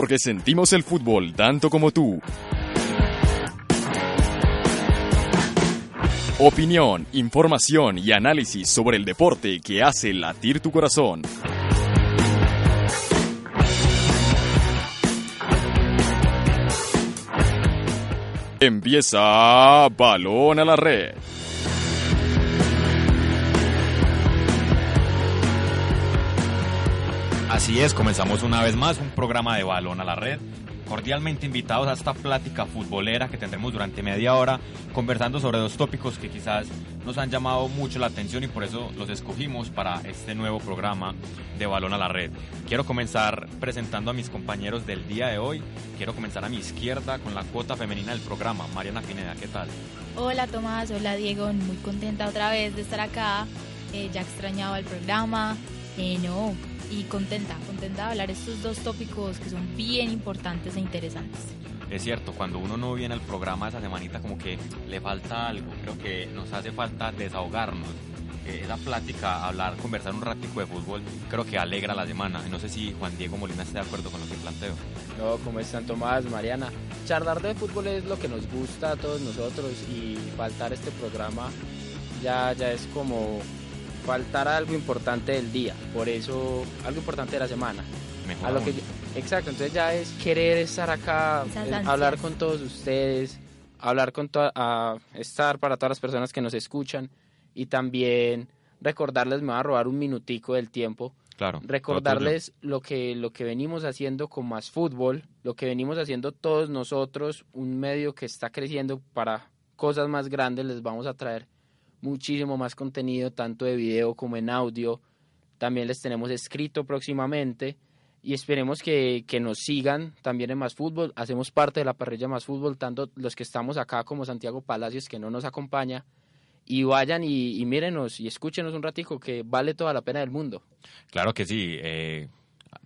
porque sentimos el fútbol tanto como tú. Opinión, información y análisis sobre el deporte que hace latir tu corazón. Empieza Balón a la Red. Así es, comenzamos una vez más un programa de Balón a la Red. Cordialmente invitados a esta plática futbolera que tendremos durante media hora conversando sobre dos tópicos que quizás nos han llamado mucho la atención y por eso los escogimos para este nuevo programa de Balón a la Red. Quiero comenzar presentando a mis compañeros del día de hoy. Quiero comenzar a mi izquierda con la cuota femenina del programa. Mariana Pineda, ¿qué tal? Hola Tomás, hola Diego, muy contenta otra vez de estar acá. Eh, ya extrañaba el programa. Eh, no, y contenta, contenta de hablar estos dos tópicos que son bien importantes e interesantes. Es cierto, cuando uno no viene al programa esa semanita como que le falta algo, creo que nos hace falta desahogarnos. Eh, esa plática, hablar, conversar un ratico de fútbol, creo que alegra la semana. No sé si Juan Diego Molina está de acuerdo con lo que planteo. No, ¿cómo están Tomás, Mariana? Charlar de fútbol es lo que nos gusta a todos nosotros y faltar este programa ya, ya es como faltar algo importante del día, por eso algo importante de la semana. Mejor A lo que exacto, entonces ya es querer estar acá, Esas eh, hablar con todos ustedes, hablar con toda, a estar para todas las personas que nos escuchan y también recordarles, me voy a robar un minutico del tiempo, claro. recordarles lo que, lo que venimos haciendo con más fútbol, lo que venimos haciendo todos nosotros, un medio que está creciendo para cosas más grandes, les vamos a traer muchísimo más contenido, tanto de video como en audio. También les tenemos escrito próximamente y esperemos que, que nos sigan también en Más Fútbol. Hacemos parte de la parrilla Más Fútbol, tanto los que estamos acá como Santiago Palacios, que no nos acompaña. Y vayan y, y mírenos y escúchenos un ratico, que vale toda la pena del mundo. Claro que sí. eh,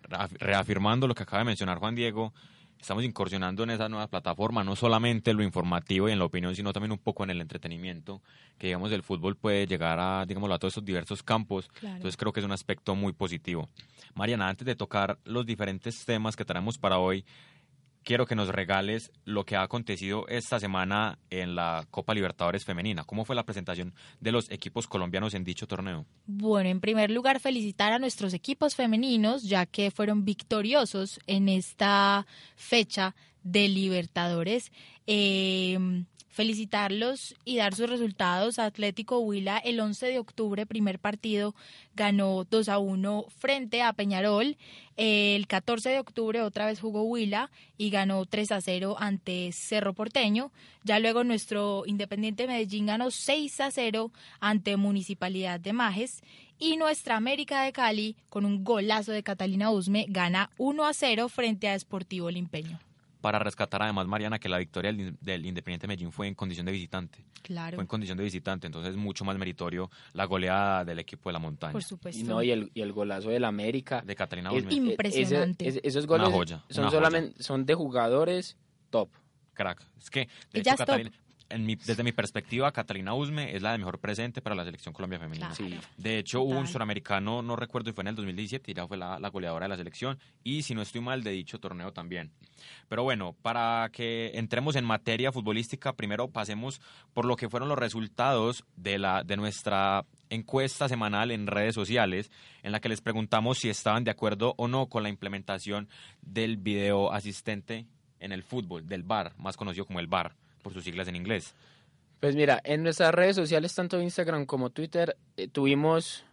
reaf- reafirmando lo que acaba de mencionar Juan Diego, estamos incursionando en esa nueva plataforma, no solamente en lo informativo y en la opinión, sino también un poco en el entretenimiento, que digamos el fútbol puede llegar a, digámoslo, a todos esos diversos campos. Claro. Entonces creo que es un aspecto muy positivo. Mariana, antes de tocar los diferentes temas que tenemos para hoy, quiero que nos regales lo que ha acontecido esta semana en la Copa Libertadores Femenina. ¿Cómo fue la presentación de los equipos colombianos en dicho torneo? Bueno, en primer lugar, felicitar a nuestros equipos femeninos, ya que fueron victoriosos en esta fecha de Libertadores. Eh, felicitarlos y dar sus resultados. Atlético Huila el 11 de octubre, primer partido, ganó 2 a 1 frente a Peñarol. El 14 de octubre otra vez jugó Huila y ganó 3 a 0 ante Cerro Porteño. Ya luego nuestro Independiente Medellín ganó 6 a 0 ante Municipalidad de Majes. Y nuestra América de Cali, con un golazo de Catalina Usme, gana 1 a 0 frente a Sportivo Limpeño. Para rescatar además, Mariana, que la victoria del, del Independiente Medellín fue en condición de visitante. Claro, Fue en condición de visitante, entonces es mucho más meritorio la goleada del equipo de la montaña. por supuesto. Y, no, y, el, y el golazo del América. De Catalina Es- Impresionante. ese- ese- esos goles Una joya, son una solamente son de jugadores top. Crack. Es que, de hecho, es. Catalina, en mi- desde mi perspectiva, Catalina Usme es la de mejor presente para la selección Colombia femenina. Claro. Sí. De hecho, hubo un suramericano, no recuerdo si fue en el 2017, y ya fue la, la goleadora de la selección. Y si no estoy mal, de dicho torneo también. Pero bueno, para que entremos en materia futbolística, primero pasemos por lo que fueron los resultados de, la, de nuestra encuesta semanal en redes sociales, en la que les preguntamos si estaban de acuerdo o no con la implementación del video asistente en el fútbol, del VAR, más conocido como el VAR, por sus siglas en inglés. Pues mira, en nuestras redes sociales, tanto Instagram como Twitter, eh, tuvimos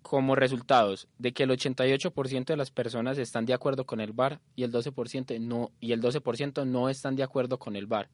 como resultados de que el 88% de las personas están de acuerdo con el VAR y el 12% no y el 12% no están de acuerdo con el VAR.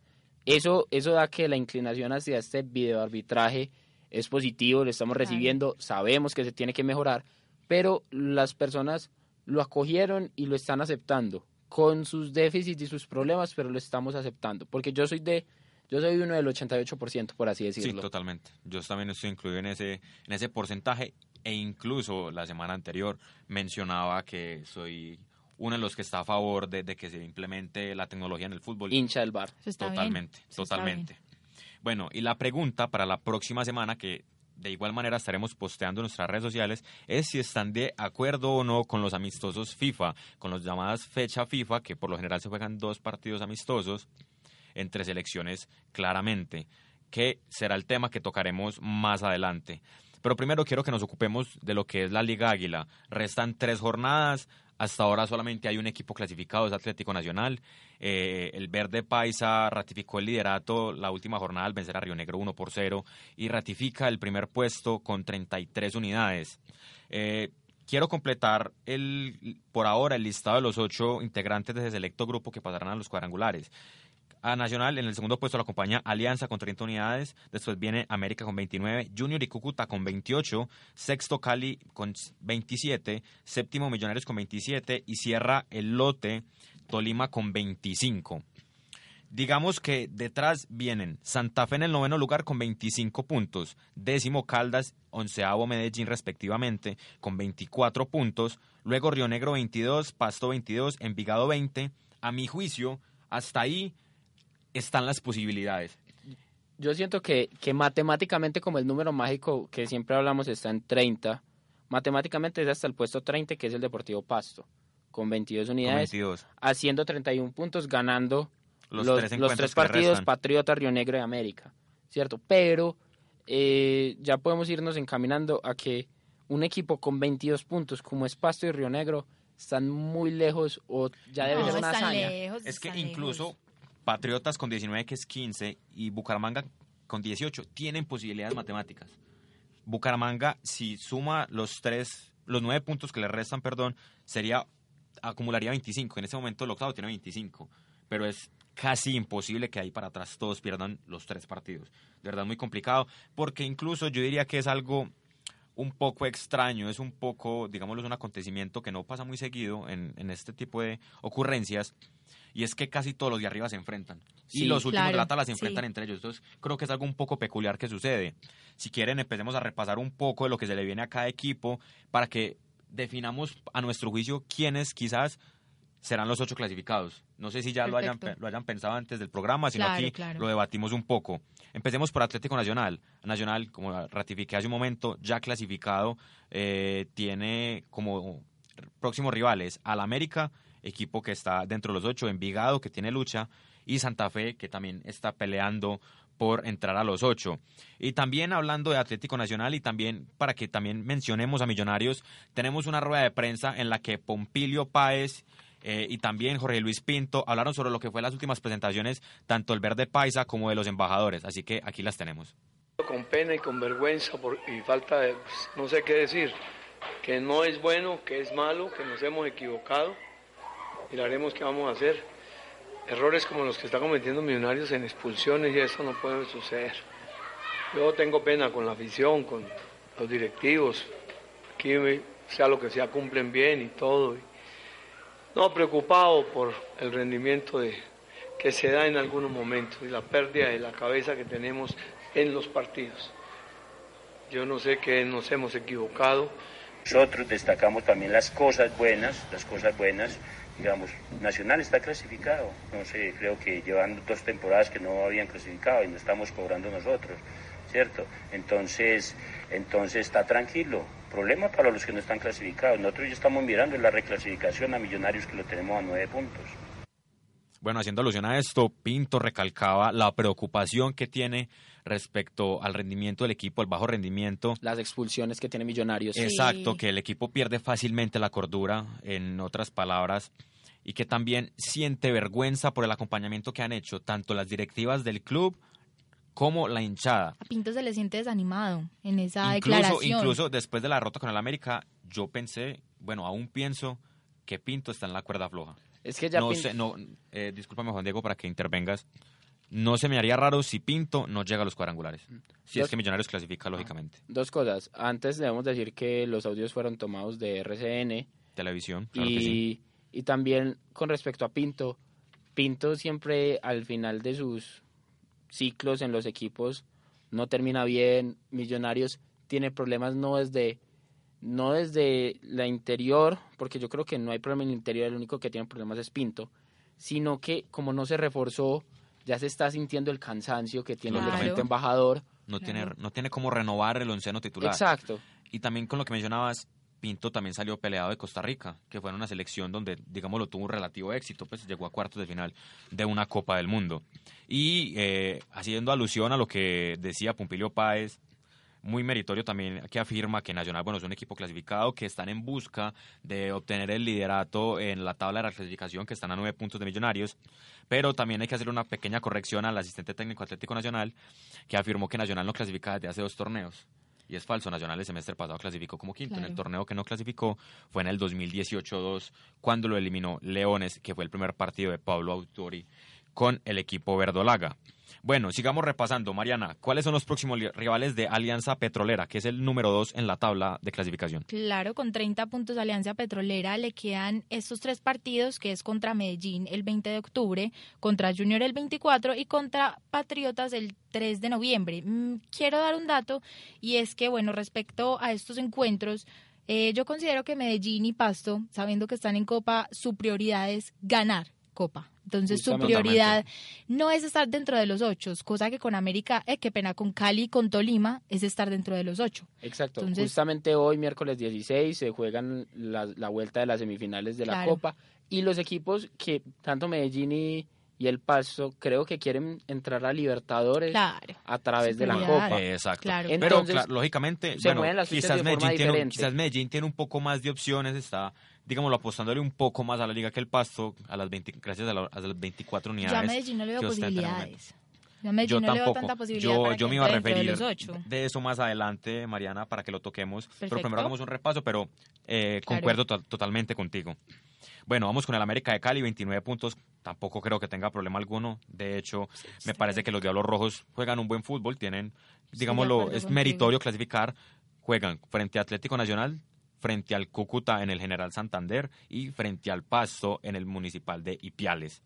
Eso eso da que la inclinación hacia este videoarbitraje es positivo, lo estamos recibiendo, sabemos que se tiene que mejorar, pero las personas lo acogieron y lo están aceptando con sus déficits y sus problemas, pero lo estamos aceptando, porque yo soy de yo soy uno del 88%, por así Sí, decirlo. totalmente. Yo también estoy incluido en ese, en ese porcentaje e incluso la semana anterior mencionaba que soy uno de los que está a favor de, de que se implemente la tecnología en el fútbol. Hincha del bar. Eso está bien. totalmente, totalmente. Bueno, y la pregunta para la próxima semana que de igual manera estaremos posteando en nuestras redes sociales, es si están de acuerdo o no con los amistosos FIFA, con los llamadas fecha FIFA, que por lo general se juegan dos partidos amistosos entre selecciones claramente, que será el tema que tocaremos más adelante. Pero primero quiero que nos ocupemos de lo que es la Liga Águila. Restan tres jornadas, hasta ahora solamente hay un equipo clasificado, es Atlético Nacional. Eh, el Verde Paisa ratificó el liderato la última jornada al vencer a Río Negro 1 por 0 y ratifica el primer puesto con 33 unidades. Eh, quiero completar el, por ahora el listado de los ocho integrantes de ese selecto grupo que pasarán a los cuadrangulares a Nacional. En el segundo puesto la acompaña Alianza con 30 unidades. Después viene América con 29. Junior y Cúcuta con 28. Sexto Cali con 27. Séptimo Millonarios con 27. Y cierra el lote Tolima con 25. Digamos que detrás vienen Santa Fe en el noveno lugar con 25 puntos, décimo Caldas, onceavo Medellín respectivamente con 24 puntos, luego Río Negro 22, Pasto 22, Envigado 20. A mi juicio, hasta ahí están las posibilidades. Yo siento que, que matemáticamente como el número mágico que siempre hablamos está en 30, matemáticamente es hasta el puesto 30 que es el Deportivo Pasto, con 22 unidades, haciendo 31 puntos, ganando los, tres, partidos, Patriota, Río Negro y América, ¿cierto? Pero eh, ya podemos irnos encaminando a que un equipo con 22 puntos como es Pasto y Río Negro están muy lejos o ya debe ser una hazaña. es que incluso Patriotas con 19, que es 15, y Bucaramanga con 18, tienen posibilidades matemáticas. Bucaramanga, si suma los tres, los nueve puntos que le restan, perdón, sería, acumularía 25. En ese momento el octavo tiene 25, pero es casi imposible que ahí para atrás todos pierdan los tres partidos. De verdad, muy complicado, porque incluso yo diría que es algo un poco extraño, es un poco, digámoslo, es un acontecimiento que no pasa muy seguido en, en este tipo de ocurrencias, y es que casi todos los de arriba se enfrentan. y los últimos de la tabla se enfrentan entre ellos. Entonces, creo que es algo un poco peculiar que sucede. Si quieren, empecemos a repasar un poco de lo que se le viene a cada equipo para que definamos a nuestro juicio quiénes quizás serán los ocho clasificados. No sé si ya lo hayan, lo hayan pensado antes del programa, sino aquí lo debatimos un poco. Empecemos por Atlético Nacional. Nacional, como ratifiqué hace un momento, ya clasificado, eh, tiene como próximos rivales al América equipo que está dentro de los ocho, Envigado, que tiene lucha, y Santa Fe, que también está peleando por entrar a los ocho. Y también hablando de Atlético Nacional y también para que también mencionemos a Millonarios, tenemos una rueda de prensa en la que Pompilio Páez eh, y también Jorge Luis Pinto hablaron sobre lo que fue las últimas presentaciones, tanto el Verde Paisa como de los embajadores. Así que aquí las tenemos. Con pena y con vergüenza y falta de, pues, no sé qué decir, que no es bueno, que es malo, que nos hemos equivocado miraremos qué vamos a hacer. Errores como los que está cometiendo Millonarios en expulsiones y eso no puede suceder. Yo tengo pena con la afición, con los directivos. Aquí, sea lo que sea, cumplen bien y todo. No, preocupado por el rendimiento de, que se da en algunos momentos y la pérdida de la cabeza que tenemos en los partidos. Yo no sé qué nos hemos equivocado. Nosotros destacamos también las cosas buenas, las cosas buenas digamos, Nacional está clasificado. No sé, creo que llevan dos temporadas que no habían clasificado y no estamos cobrando nosotros, ¿cierto? Entonces, entonces está tranquilo. Problema para los que no están clasificados. Nosotros ya estamos mirando la reclasificación a Millonarios que lo tenemos a nueve puntos. Bueno, haciendo alusión a esto, Pinto recalcaba la preocupación que tiene respecto al rendimiento del equipo, el bajo rendimiento. Las expulsiones que tiene Millonarios. Exacto, que el equipo pierde fácilmente la cordura, en otras palabras, y que también siente vergüenza por el acompañamiento que han hecho tanto las directivas del club como la hinchada. A Pinto se le siente desanimado en esa incluso, declaración. Incluso después de la derrota con el América, yo pensé, bueno, aún pienso que Pinto está en la cuerda floja. Es que ya no sé, no, eh, discúlpame Juan Diego para que intervengas no se me haría raro si Pinto no llega a los cuadrangulares. Si es que Millonarios clasifica, lógicamente. Dos cosas. Antes debemos decir que los audios fueron tomados de RCN. Televisión, claro y, y también con respecto a Pinto, Pinto siempre al final de sus ciclos en los equipos no termina bien. Millonarios tiene problemas no desde no desde la interior, porque yo creo que no hay problema en el interior, el único que tiene problemas es Pinto, sino que como no se reforzó ya se está sintiendo el cansancio que tiene el embajador no, tiene, no tiene cómo renovar el onceno titular. Exacto. Y también con lo que mencionabas, Pinto también salió peleado de Costa Rica, que fue en una selección donde, digámoslo, tuvo un relativo éxito, pues llegó a cuartos de final de una Copa del Mundo. Y eh, haciendo alusión a lo que decía Pompilio Páez, muy meritorio también que afirma que Nacional, bueno, es un equipo clasificado que están en busca de obtener el liderato en la tabla de la clasificación, que están a nueve puntos de Millonarios, pero también hay que hacer una pequeña corrección al asistente técnico Atlético Nacional, que afirmó que Nacional no clasifica desde hace dos torneos. Y es falso, Nacional el semestre pasado clasificó como quinto. En el torneo que no clasificó fue en el 2018-2, cuando lo eliminó Leones, que fue el primer partido de Pablo Autori con el equipo verdolaga. Bueno, sigamos repasando. Mariana, ¿cuáles son los próximos rivales de Alianza Petrolera, que es el número dos en la tabla de clasificación? Claro, con 30 puntos Alianza Petrolera le quedan estos tres partidos, que es contra Medellín el 20 de octubre, contra Junior el 24 y contra Patriotas el 3 de noviembre. Mm, quiero dar un dato y es que, bueno, respecto a estos encuentros, eh, yo considero que Medellín y Pasto, sabiendo que están en Copa, su prioridad es ganar Copa. Entonces su prioridad no es estar dentro de los ocho, cosa que con América, eh, qué pena, con Cali y con Tolima es estar dentro de los ocho. Exacto. Entonces- Justamente hoy, miércoles 16, se juegan la, la vuelta de las semifinales de la Claro. Copa. Y los equipos que, tanto Medellín y, y el Paso, creo que quieren entrar a Libertadores Claro. a través de la. Copa. Eh, exacto. Claro. Pero Entonces, lógicamente, se bueno, mueven las fichas quizás, de Medellín tiene, quizás Medellín tiene un poco más de opciones, está, digámoslo, apostándole un poco más a la liga que el Pasto, a las 20 gracias a, la- a las 24 Yo a unidades. Medellín no le veo posibilidades. Yo a Medellín yo no le veo tampoco. tanta posibilidad yo, para yo que me iba a de referir de eso más adelante, Mariana, para que lo toquemos. Pero Perfecto. primero hagamos un repaso, pero eh, Claro. concuerdo to- totalmente contigo. Bueno, vamos con el América de Cali, 29 puntos. Tampoco creo que tenga problema alguno. De hecho, me parece que los Diablos Rojos juegan un buen fútbol. Tienen, digámoslo, acuerdo es meritorio clasificar. Juegan frente a Atlético Nacional, frente al Cúcuta en el General Santander y frente al Pasto en el Municipal de Ipiales.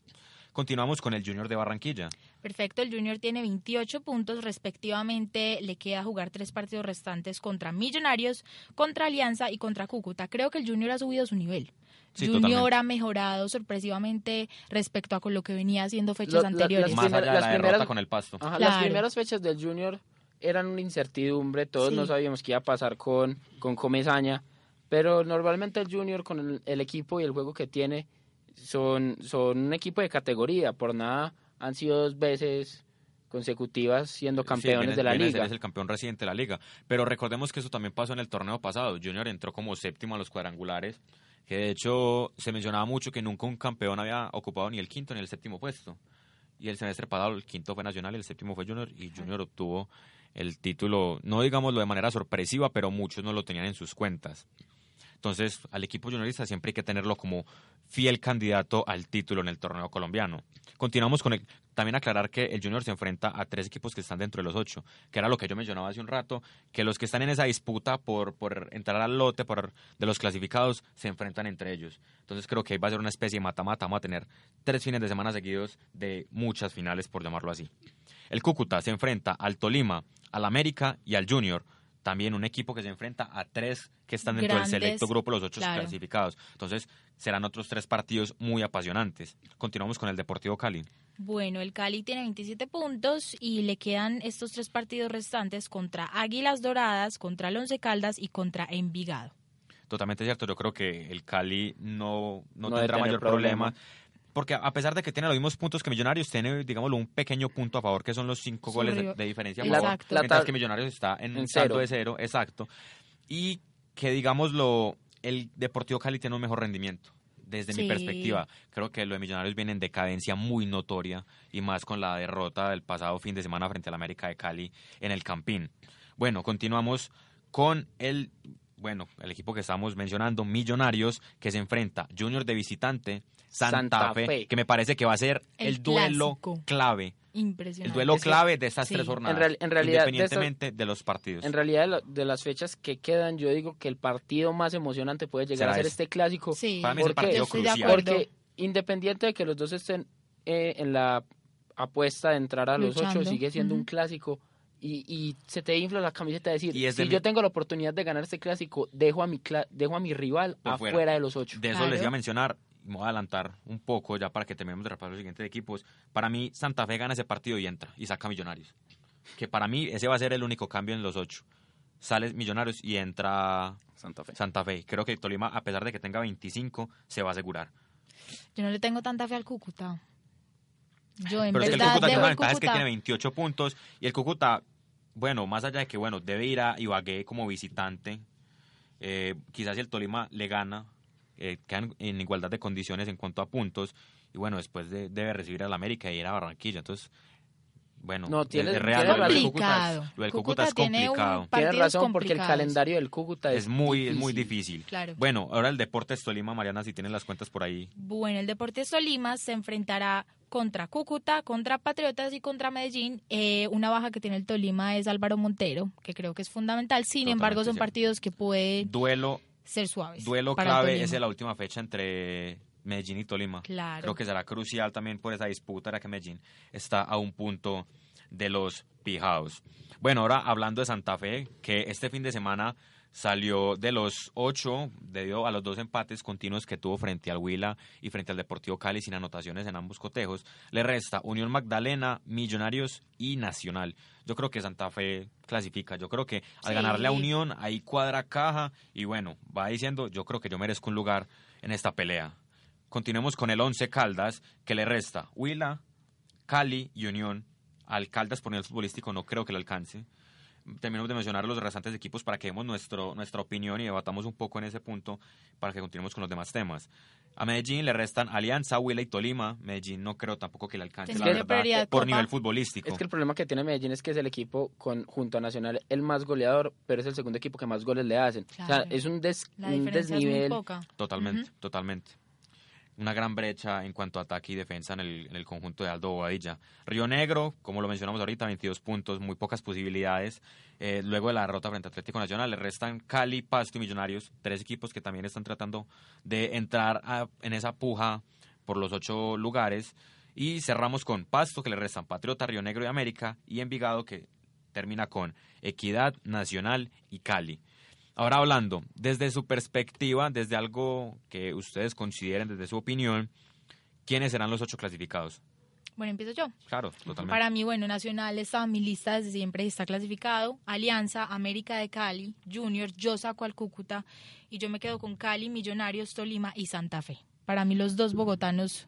Continuamos con el Junior de Barranquilla. Perfecto, el Junior tiene 28 puntos respectivamente, le queda jugar tres partidos restantes contra Millonarios, contra Alianza y contra Cúcuta. Creo que el Junior ha subido su nivel. Sí, Junior totalmente. ha mejorado sorpresivamente respecto a con lo que venía haciendo fechas Lo- la- anteriores. las Más primeras- allá de las la derrota primeras- con el Pasto. Ajá, Claro. Las primeras fechas del Junior eran una incertidumbre, todos Sí. no sabíamos qué iba a pasar con, con Comesaña, pero normalmente el Junior con el, el equipo y el juego que tiene son, son un equipo de categoría, por nada han sido dos veces consecutivas siendo Sí, campeones viene- de la liga. Es el campeón reciente de la liga. Pero recordemos que eso también pasó en el torneo pasado. Junior entró como séptimo a los cuadrangulares, que de hecho se mencionaba mucho que nunca un campeón había ocupado ni el quinto ni el séptimo puesto. Y el semestre pasado el quinto fue Nacional y el séptimo fue Junior y Junior obtuvo el título, no digámoslo de manera sorpresiva, pero muchos no lo tenían en sus cuentas. Entonces, al equipo juniorista siempre hay que tenerlo como fiel candidato al título en el torneo colombiano. Continuamos con el, también aclarar que el Junior se enfrenta a tres equipos que están dentro de los ocho, que era lo que yo mencionaba hace un rato, que los que están en esa disputa por, por entrar al lote por, de los clasificados se enfrentan entre ellos. Entonces creo que ahí va a ser una especie de mata-mata, vamos a tener tres fines de semana seguidos de muchas finales, por llamarlo así. El Cúcuta se enfrenta al Tolima, al América y al Junior. También un equipo que se enfrenta a tres que están dentro Grandes, del selecto grupo, los ocho claro. clasificados. Entonces serán otros tres partidos muy apasionantes. Continuamos con el Deportivo Cali. Bueno, el Cali tiene 27 puntos y le quedan estos tres partidos restantes contra Águilas Doradas, contra el Once Caldas y contra Envigado. Totalmente cierto, yo creo que el Cali no, no, tendrá mayor problema. problema. Porque a pesar de que tiene los mismos puntos que Millonarios, tiene, digámoslo, un pequeño punto a favor, que son los cinco goles de, diferencia a favor. Mientras que Millonarios está en, en un saldo de cero, exacto. Y que, digámoslo, el Deportivo Cali tiene un mejor rendimiento. Desde mi perspectiva, creo que lo de Millonarios viene en decadencia muy notoria y más con la derrota del pasado fin de semana frente al América de Cali en el Campín. Bueno, continuamos con el bueno, el equipo que estamos mencionando, Millonarios, que se enfrenta Junior de visitante, Santa, Santa Fe, Fe. que me parece que va a ser el, El duelo clave, el Impresionante. duelo Es que- clave de estas sí. tres jornadas, En real- en realidad, de estas- independientemente de, los partidos. En realidad, de, la- de las fechas que quedan, yo digo que el partido más emocionante puede llegar a ser ese. este clásico. Sí, Para mí es el porque- partido crucial. Porque independiente de que los dos estén eh, en la apuesta de entrar a los ocho, sigue siendo un clásico. Y, y se te infla la camiseta de decir, Y es de si mi- yo tengo la oportunidad de ganar este clásico, dejo a mi, cla- dejo a mi rival afuera fuera. de los ocho. De eso Claro. les iba a mencionar, me voy a adelantar un poco ya para que terminemos de repasar los siguientes equipos. Para mí, Santa Fe gana ese partido y entra, y saca a Millonarios. que para mí ese va a ser el único cambio en los ocho. Sale Millonarios y entra Santa Fe. Santa Fe. Creo que Tolima, a pesar de que tenga 25, se va a asegurar. Yo no le tengo tanta fe al Cúcuta. Yo en Pero es que el verdad Cúcuta tiene una ventaja, es que Cúcuta. tiene 28 puntos y el Cúcuta, bueno, más allá de que, bueno, debe ir a Ibagué como visitante, eh, quizás si el Tolima le gana, eh, quedan en igualdad de condiciones en cuanto a puntos y bueno, después de- debe recibir al América y ir a Barranquilla, entonces... Bueno, No, tiene- real, tiene lo del. Cúcuta es, Complicado. lo del Cúcuta Cúcuta es tiene complicado. Tienes partidos razón, porque el calendario del Cúcuta es, Es muy, es muy difícil. difícil. Claro. Bueno, ahora el Deportes Tolima, Mariana, si tienen las cuentas por ahí. Bueno, el Deportes Tolima se enfrentará contra Cúcuta, contra Patriotas y contra Medellín. Eh, una baja que tiene el Tolima es Álvaro Montero, que creo que es fundamental. Sin Totalmente embargo, son cierto. partidos que pueden Duelo, ser suaves. duelo clave es la última fecha entre Medellín y Tolima. Claro. Creo que será crucial también por esa disputa, ya que Medellín está a un punto de los pijados. Bueno, ahora hablando de Santa Fe, que este fin de semana salió de los ocho debido a los dos empates continuos que tuvo frente al Huila y frente al Deportivo Cali sin anotaciones en ambos cotejos. Le resta Unión Magdalena, Millonarios y Nacional. Yo creo que Santa Fe clasifica. Yo creo que al Sí. ganarle a Unión, ahí cuadra caja y bueno, va diciendo, yo creo que yo merezco un lugar en esta pelea. Continuemos con el 11 Caldas, que le resta Huila, Cali y Unión. Al Caldas por nivel futbolístico no creo que le alcance. Terminamos de mencionar los restantes equipos para que demos nuestro, nuestra opinión y debatamos un poco en ese punto para que continuemos con los demás temas. A Medellín le restan Alianza, Huila y Tolima. Medellín no creo tampoco que le alcance, la verdad, por Copa. nivel futbolístico. Es que el problema que tiene Medellín es que es el equipo con junto a Nacional el más goleador, pero es el segundo equipo que más goles le hacen. O sea, Claro. es un, des- La un diferencia es muy desnivel. poca. Totalmente, totalmente. Una gran brecha en cuanto a ataque y defensa en el, conjunto de Aldo Bobadilla. Río Negro, como lo mencionamos ahorita, 22 puntos, muy pocas posibilidades. Eh, luego de la derrota frente a Atlético Nacional, le restan Cali, Pasto y Millonarios, tres equipos que también están tratando de entrar a- en esa puja por los ocho lugares. Y cerramos con Pasto, que le restan Patriota, Río Negro y América, y Envigado, que termina con Equidad, Nacional y Cali. Ahora hablando, desde su perspectiva, desde algo que ustedes consideren, desde su opinión, ¿quiénes serán los ocho clasificados? Bueno, empiezo yo. Claro, totalmente. Para mí, bueno, Nacional estaba en mi lista desde siempre, está clasificado. Alianza, América de Cali, Junior, yo saco al Cúcuta y yo me quedo con Cali, Millonarios, Tolima y Santa Fe. Para mí los dos bogotanos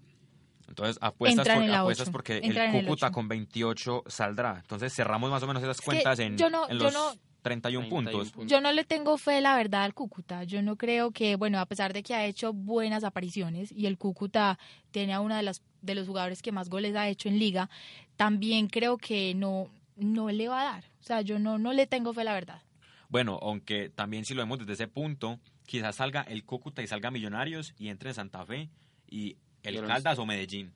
Entonces apuestas, por- en apuestas porque el Cúcuta con 28 saldrá. Entonces cerramos más o menos esas que cuentas en, yo no- en yo los no- 31 puntos. Yo no le tengo fe, la verdad, al Cúcuta. Yo no creo que, bueno, a pesar de que ha hecho buenas apariciones y el Cúcuta tiene a una de las de los jugadores que más goles ha hecho en liga, también creo que no no le va a dar. O sea, yo no no le tengo fe, la verdad. Bueno, aunque también si lo vemos desde ese punto, quizás salga el Cúcuta y salga Millonarios y entre Santa Fe y el Caldas o Medellín.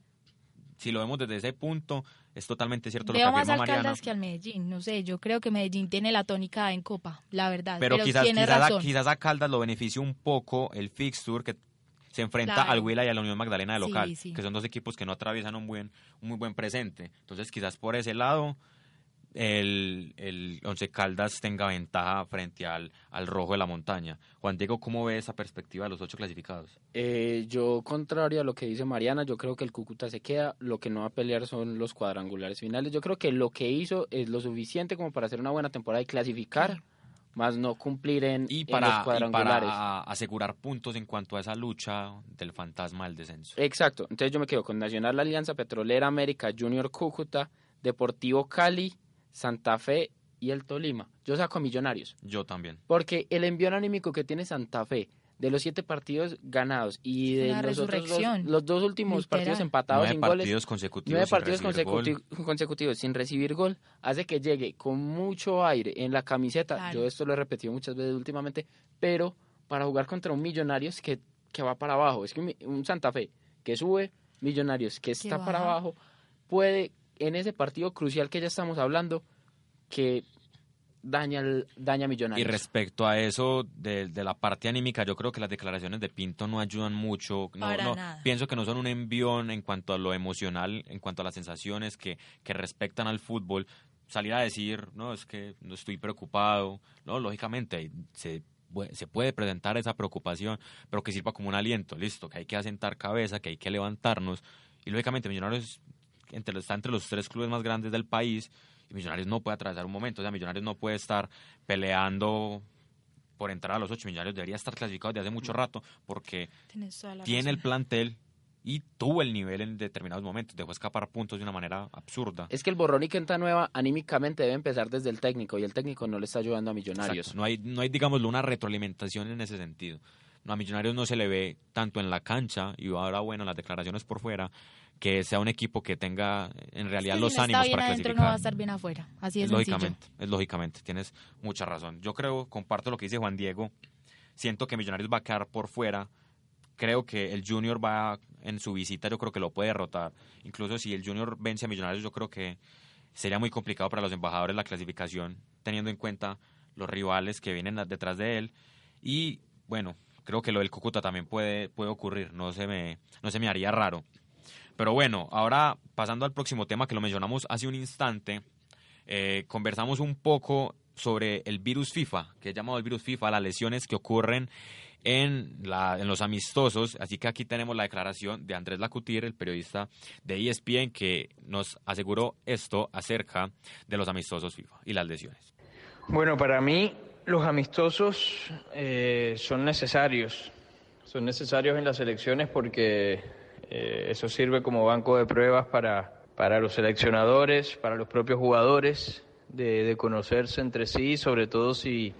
Si lo vemos desde ese punto, es totalmente cierto Veo lo que más afirma al Mariana. Caldas que al Medellín. No sé, yo creo que Medellín tiene la tónica en Copa, la verdad. Pero, Pero, quizás, tiene quizás, a, razón. quizás a Caldas lo beneficia un poco el fixture que se enfrenta Claro. al Huila y a la Unión Magdalena de Sí, local, sí. que son dos equipos que no atraviesan un buen un muy buen presente. Entonces quizás por ese lado el, el Once Caldas tenga ventaja frente al, al Rojo de la Montaña. Juan Diego, ¿cómo ve esa perspectiva de los ocho clasificados? Eh, yo, contrario a lo que dice Mariana, yo creo que el Cúcuta se queda. Lo que no va a pelear son los cuadrangulares finales. Yo creo que lo que hizo es lo suficiente como para hacer una buena temporada y clasificar, más no cumplir en, Y en los y cuadrangulares. para asegurar puntos en cuanto a esa lucha del fantasma del descenso. Exacto. Entonces yo me quedo con Nacional Alianza Petrolera América, Junior Cúcuta, Deportivo Cali, Santa Fe y el Tolima. Yo saco a Millonarios. Yo también. Porque el envío anímico que tiene Santa Fe de los siete partidos ganados y de Una los otros dos, resurrección, los dos últimos literal. partidos empatados Nueve sin partidos goles, consecutivos. nueve sin partidos consecutivos sin recibir gol, hace que llegue con mucho aire en la camiseta. Claro. Yo esto lo he repetido muchas veces últimamente, pero para jugar contra un Millonarios que, que va para abajo, es que un, Santa Fe que sube, Millonarios que está para abajo, puede en ese partido crucial que ya estamos hablando, que daña, el- daña a Y Millonarios. respecto a eso de, de la parte anímica, yo creo que las declaraciones de Pinto no ayudan mucho. No, Para no, nada. Pienso que no son un envión en cuanto a lo emocional, en cuanto a las sensaciones que, que respectan al fútbol. Salir a decir, no, es que no estoy preocupado. No, lógicamente, se, se puede presentar esa preocupación, pero que sirva como un aliento. Listo, que hay que asentar cabeza, que hay que levantarnos. Y lógicamente, Millonarios entre, los- está entre los tres clubes más grandes del país y Millonarios no puede atravesar un momento, o sea, Millonarios no puede estar peleando por entrar a los ocho Millonarios debería estar clasificado desde hace mucho rato porque tiene el plantel y tuvo el nivel en determinados momentos, dejó escapar puntos de una manera absurda. Es que el borrón y quenta nueva anímicamente debe empezar desde el técnico y el técnico no le está ayudando a Millonarios. No hay, no hay, digámoslo, una retroalimentación en ese sentido. A Millonarios no se le ve tanto en la cancha y ahora, bueno, las declaraciones por fuera, que sea un equipo que tenga en realidad los ánimos para clasificar. no va a estar bien afuera, así es lógicamente, es lógicamente, tienes mucha razón. Yo creo, comparto lo que dice Juan Diego, siento que Millonarios va a quedar por fuera, creo que el Junior va en su visita, yo creo que lo puede derrotar. Incluso si el Junior vence a Millonarios, yo creo que sería muy complicado para los embajadores la clasificación, teniendo en cuenta los rivales que vienen detrás de él. Y bueno, creo que lo del Cúcuta también puede, puede ocurrir, no se, me, no se me haría raro. Pero bueno, ahora pasando al próximo tema que lo mencionamos hace un instante, eh, conversamos un poco sobre el virus FIFA, que es llamado el virus FIFA, las lesiones que ocurren en, la, en los amistosos. Así que aquí tenemos la declaración de Andrés Lacutir, el periodista de ESPN, que nos aseguró esto acerca de los amistosos FIFA y las lesiones. Bueno, para mí los amistosos eh, son necesarios. Son necesarios en las elecciones porque eh, eso sirve como banco de pruebas para, para los seleccionadores, para los propios jugadores, de, de conocerse entre sí, sobre todo si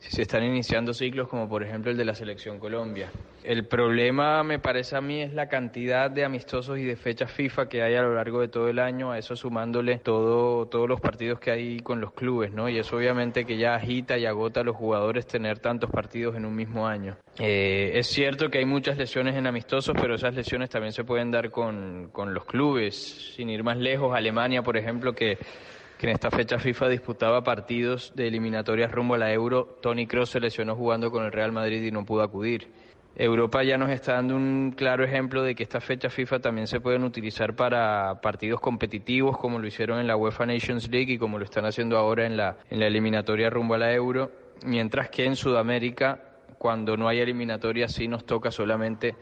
si se están iniciando ciclos como por ejemplo el de la selección Colombia. El problema me parece a mí es la cantidad de amistosos y de fechas FIFA que hay a lo largo de todo el año, a eso sumándole todo, todos los partidos que hay con los clubes, ¿no? Y eso obviamente que ya agita y agota a los jugadores tener tantos partidos en un mismo año. Eh, es cierto que hay muchas lesiones en amistosos, pero esas lesiones también se pueden dar con, con los clubes. Sin ir más lejos, Alemania, por ejemplo, que que en esta fecha FIFA disputaba partidos de eliminatorias rumbo a la Euro. Tony Kroos se lesionó jugando con el Real Madrid y no pudo acudir. Europa ya nos está dando un claro ejemplo de que estas fechas FIFA también se pueden utilizar para partidos competitivos como lo hicieron en la UEFA Nations League y como lo están haciendo ahora en la, en la eliminatoria rumbo a la Euro, mientras que en Sudamérica, cuando no hay eliminatoria, sí nos toca solamente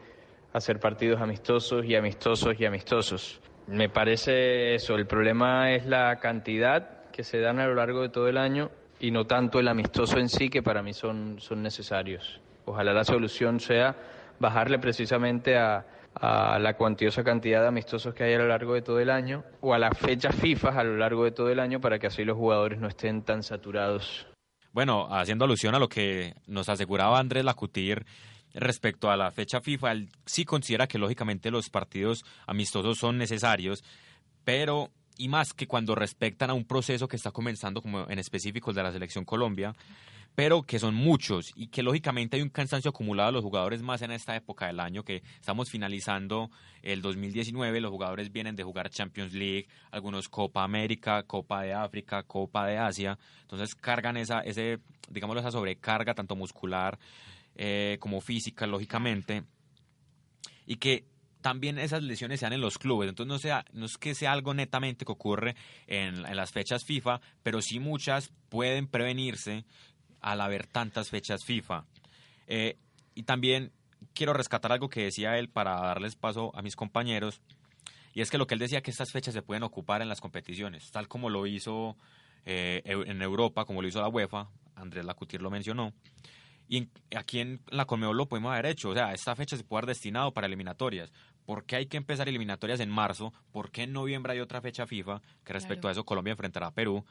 hacer partidos amistosos y amistosos y amistosos. Me parece eso, el problema es la cantidad que se dan a lo largo de todo el año y no tanto el amistoso en sí, que para mí son, son necesarios. Ojalá la solución sea bajarle precisamente a, a la cuantiosa cantidad de amistosos que hay a lo largo de todo el año o a las fechas FIFA a lo largo de todo el año para que así los jugadores no estén tan saturados. Bueno, haciendo alusión a lo que nos aseguraba Andrés Lacutir, respecto a la fecha FIFA, él sí considera que lógicamente los partidos amistosos son necesarios, pero y más que cuando respectan a un proceso que está comenzando, como en específico el de la selección Colombia, pero que son muchos y que lógicamente hay un cansancio acumulado de los jugadores más en esta época del año que estamos finalizando el 2019, los jugadores vienen de jugar Champions League, algunos Copa América, Copa de África, Copa de Asia, entonces cargan esa, ese, digámoslo, esa sobrecarga tanto muscular eh, como física, lógicamente, y que también esas lesiones sean en los clubes. Entonces no, sea, no es que sea algo netamente que ocurre en, las fechas FIFA, pero sí muchas pueden prevenirse al haber tantas fechas FIFA. Eh, y también quiero rescatar algo que decía él para darles paso a mis compañeros, y es que lo que él decía que estas fechas se pueden ocupar en las competiciones, tal como lo hizo eh, en Europa, como lo hizo la UEFA, Andrés Lacutir lo mencionó, y aquí en la Conmebol lo podemos haber hecho. O sea, esta fecha se puede haber destinado para eliminatorias. ¿Por qué hay que empezar eliminatorias en marzo? ¿Por qué en noviembre hay otra fecha FIFA? Que respecto a eso Colombia enfrentará a Perú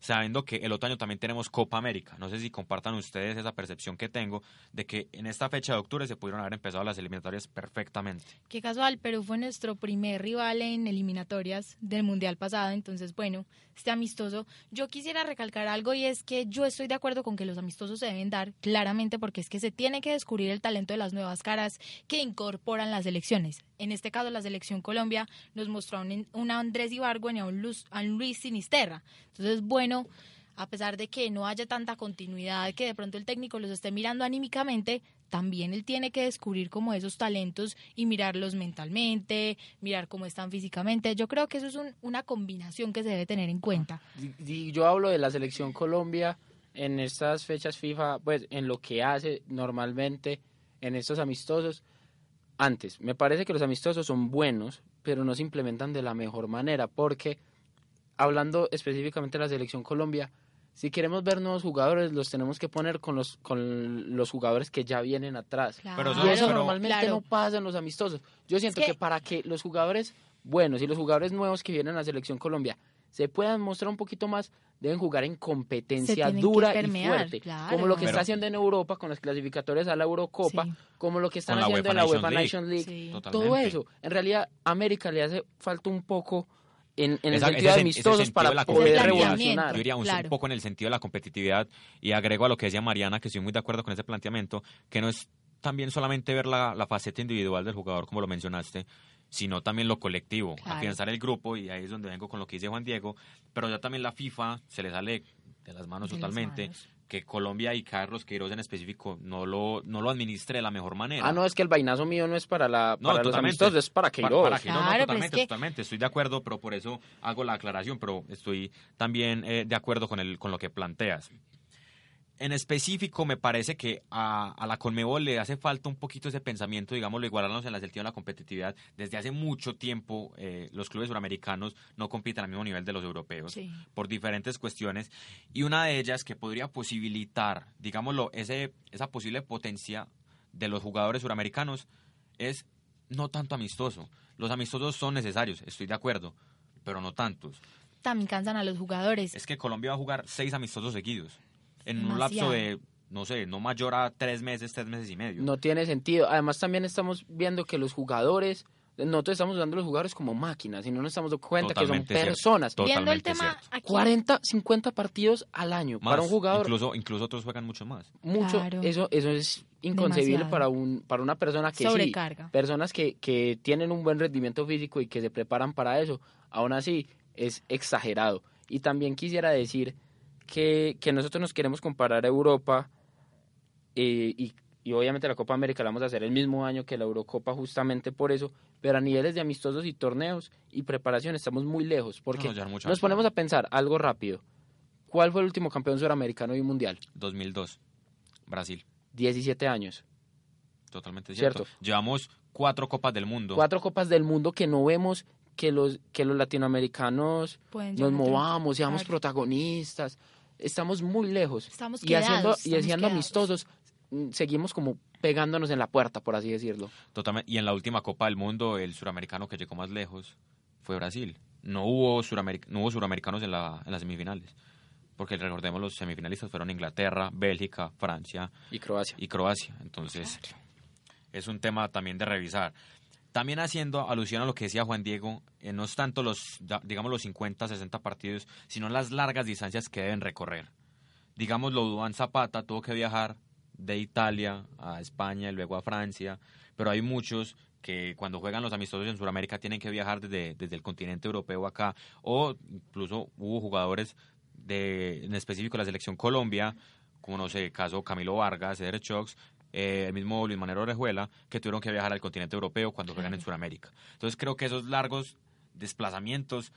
sabiendo que el otro año también tenemos Copa América. No sé si compartan ustedes esa percepción que tengo de que en esta fecha de octubre se pudieron haber empezado las eliminatorias perfectamente. Qué casual, Perú fue nuestro primer rival en eliminatorias del Mundial pasado, entonces bueno, este amistoso. Yo quisiera recalcar algo y es que yo estoy de acuerdo con que los amistosos se deben dar claramente porque es que se tiene que descubrir el talento de las nuevas caras que incorporan las elecciones. En este caso, la selección Colombia nos mostró a un, Andrés Ibargo y a un, a un Luis Sinisterra. Entonces, bueno, a pesar de que no haya tanta continuidad, que de pronto el técnico los esté mirando anímicamente, también él tiene que descubrir como esos talentos y mirarlos mentalmente, mirar cómo están físicamente. Yo creo que eso es una combinación que se debe tener en cuenta. Yo hablo de la selección Colombia en estas fechas FIFA, pues en lo que hace normalmente en estos amistosos. Antes, me parece que los amistosos son buenos, pero no se implementan de la mejor manera porque hablando específicamente de la selección Colombia, si queremos ver nuevos jugadores, los tenemos que poner con los, con los jugadores que ya vienen atrás. Pero y eso pero- normalmente Claro. no pasa en los amistosos. Yo siento Es que... que- para que los jugadores buenos y los jugadores nuevos que vienen a la selección Colombia se puedan mostrar un poquito más, deben jugar en competencia dura y permear, fuerte. claro. Como lo que Pero- está haciendo en Europa con los clasificatorios a la Eurocopa, Sí. como lo que están haciendo en la UEFA League. Nation League. Sí. Totalmente. Todo eso. En realidad, a América le hace falta un poco en, en el Esa- sentido ese de amistosos sentido de para la poder competitividad. revolucionar. Yo diría un, Claro. un poco en el sentido de la competitividad y agrego a lo que decía Mariana, que estoy muy de acuerdo con ese planteamiento, que no es también solamente ver la, la faceta individual del jugador, como lo mencionaste, sino también lo colectivo, Claro. afianzar el grupo, y ahí es donde vengo con lo que dice Juan Diego, pero ya también la FIFA se le sale de las manos De las totalmente, manos. que Colombia y Carlos Queiroz en específico no lo, no lo administre de la mejor manera. Ah, no, es que el vainazo mío no es para, la, No, para los totalmente. amistosos, es para Pa- Queiroz. Para, que no, no, Claro, pero es totalmente, que- totalmente. Estoy de acuerdo, pero por eso hago la aclaración, pero estoy también eh, de acuerdo con, el, con lo que planteas. En específico, me parece que a, a la Conmebol le hace falta un poquito ese pensamiento, digámoslo, igualarnos en el sentido de la competitividad. Desde hace mucho tiempo, eh, los clubes suramericanos no compiten al mismo nivel de los europeos Sí. por diferentes cuestiones y una de ellas que podría posibilitar, digámoslo, ese, esa posible potencia de los jugadores suramericanos es no tanto amistoso. Los amistosos son necesarios, estoy de acuerdo, pero no tantos. También cansan a los jugadores. Es que Colombia va a jugar seis amistosos seguidos en un lapso de, no sé, no mayor a tres meses, tres meses y medio. No tiene sentido. Además, también estamos viendo que los jugadores, nosotros estamos usando los jugadores como máquinas y no nos estamos dando cuenta Totalmente que son cierto. personas. Viendo el tema aquí, 40, 50 partidos al año Más, para un jugador. Incluso, incluso otros juegan mucho más. mucho, Claro. eso, eso es inconcebible Demasiado. para un, para una persona que sí, sobrecarga. personas que, que tienen un buen rendimiento físico y que se preparan para eso, aún así es exagerado. Y también quisiera decir que, que nosotros nos queremos comparar a Europa eh, y, y obviamente la Copa América la vamos a hacer el mismo año que la Eurocopa justamente por eso, pero a niveles de amistosos y torneos y preparación estamos muy lejos porque No, nos más ponemos a pensar algo rápido. ¿Cuál fue el último campeón suramericano y mundial? 2002, Brasil. 17 años. Totalmente cierto. Cierto. Llevamos cuatro Copas del Mundo. cuatro copas del mundo que no vemos que los que los latinoamericanos Pueden nos movamos, seamos protagonistas. Estamos muy lejos. Estamos y haciendo quedados, y haciendo quedados. amistosos mm, seguimos como pegándonos en la puerta, por así decirlo. Totalmente. Y en la última Copa del Mundo, el suramericano que llegó más lejos fue Brasil. No hubo, surameric- no hubo suramericanos en, la, en las semifinales. Porque recordemos, los semifinalistas fueron Inglaterra, Bélgica, Francia Y Croacia. y Croacia. Entonces, es un tema también de revisar. También haciendo alusión a lo que decía Juan Diego, eh, no es tanto los, digamos, los 50, 60 partidos, sino las largas distancias que deben recorrer. Digamos, lo Duan Zapata tuvo que viajar de Italia a España y luego a Francia, pero hay muchos que cuando juegan los amistosos en Sudamérica tienen que viajar desde, desde el continente europeo acá, o incluso hubo jugadores de, en específico de la selección Colombia, como no sé, caso Camilo Vargas, Eder Chox, eh, el mismo Luis Manuel Orejuela, que tuvieron que viajar al continente europeo cuando juegan en. Sudamérica. Entonces creo que esos largos desplazamientos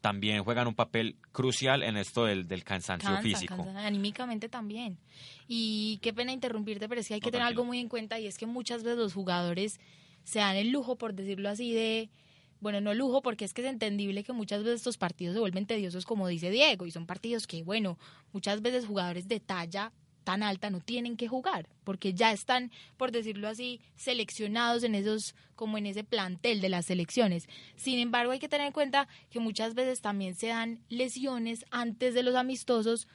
también juegan un papel crucial en esto del, del cansancio Cansan, físico. anímicamente también. Y qué pena interrumpirte, pero es que hay No, que tener algo muy en cuenta y es que muchas veces los jugadores se dan el lujo, por decirlo así, de, bueno, no lujo, porque es que es entendible que muchas veces estos partidos se vuelven tediosos, como dice Diego, y son partidos que, bueno, muchas veces jugadores de talla tan alta no tienen que jugar, porque ya están, por decirlo así, seleccionados en esos, como en ese plantel de las selecciones. Sin embargo, hay que tener en cuenta que muchas veces también se dan lesiones antes de los amistosos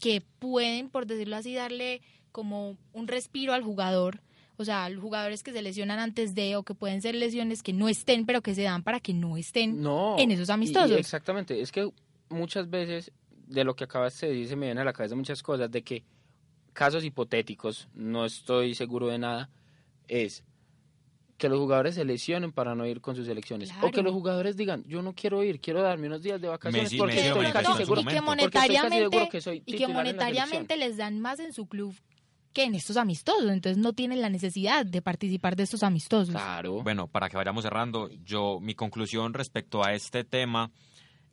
que pueden, por decirlo así, darle como un respiro al jugador. O sea, los jugadores que se lesionan antes de, o que pueden ser lesiones que no estén, pero que se dan para que no estén No. en esos y- y amistosos. exactamente. Es que muchas veces de lo que acabas de decir se me viene a la cabeza muchas cosas de que casos hipotéticos, no estoy seguro de nada, es que los jugadores se lesionen para no ir con sus selecciones. O que los jugadores digan, yo no quiero ir, quiero darme unos días de vacaciones Messi- porque Messi estoy casi seguro, y que momento. porque estoy casi monetariamente, seguro que soy y que titular en la monetariamente selección. les dan más en su club que en estos amistosos. Entonces no tienen la necesidad de participar de estos amistosos. Claro. Bueno, para que vayamos cerrando, yo mi conclusión respecto a este tema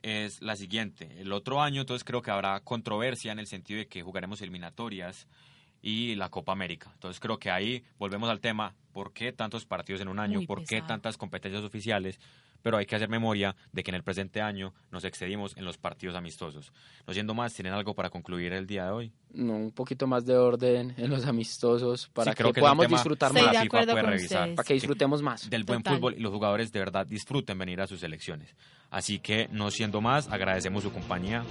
es la siguiente. El otro año, entonces creo que habrá controversia en el sentido de que jugaremos eliminatorias y la Copa América. Entonces creo que ahí volvemos al tema, ¿por qué tantos partidos en un año? Muy ¿Por qué tantas competencias oficiales? Pero hay que hacer memoria de que en el presente año nos excedimos en los partidos amistosos. No siendo más, ¿tienen algo para concluir el día de hoy? No, un poquito más de orden en los amistosos para Sí, creo que, que podamos disfrutar Estoy la más, de FIFA acuerdo puede con revisar. para que disfrutemos más. del buen Total. fútbol y los jugadores de verdad disfruten venir a sus selecciones. Así que, no siendo más, agradecemos su compañía.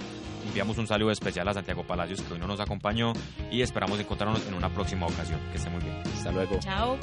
Enviamos un saludo especial a Santiago Palacios, que hoy no nos acompañó, y esperamos encontrarnos en una próxima ocasión. Que esté muy bien. Hasta luego. Chao.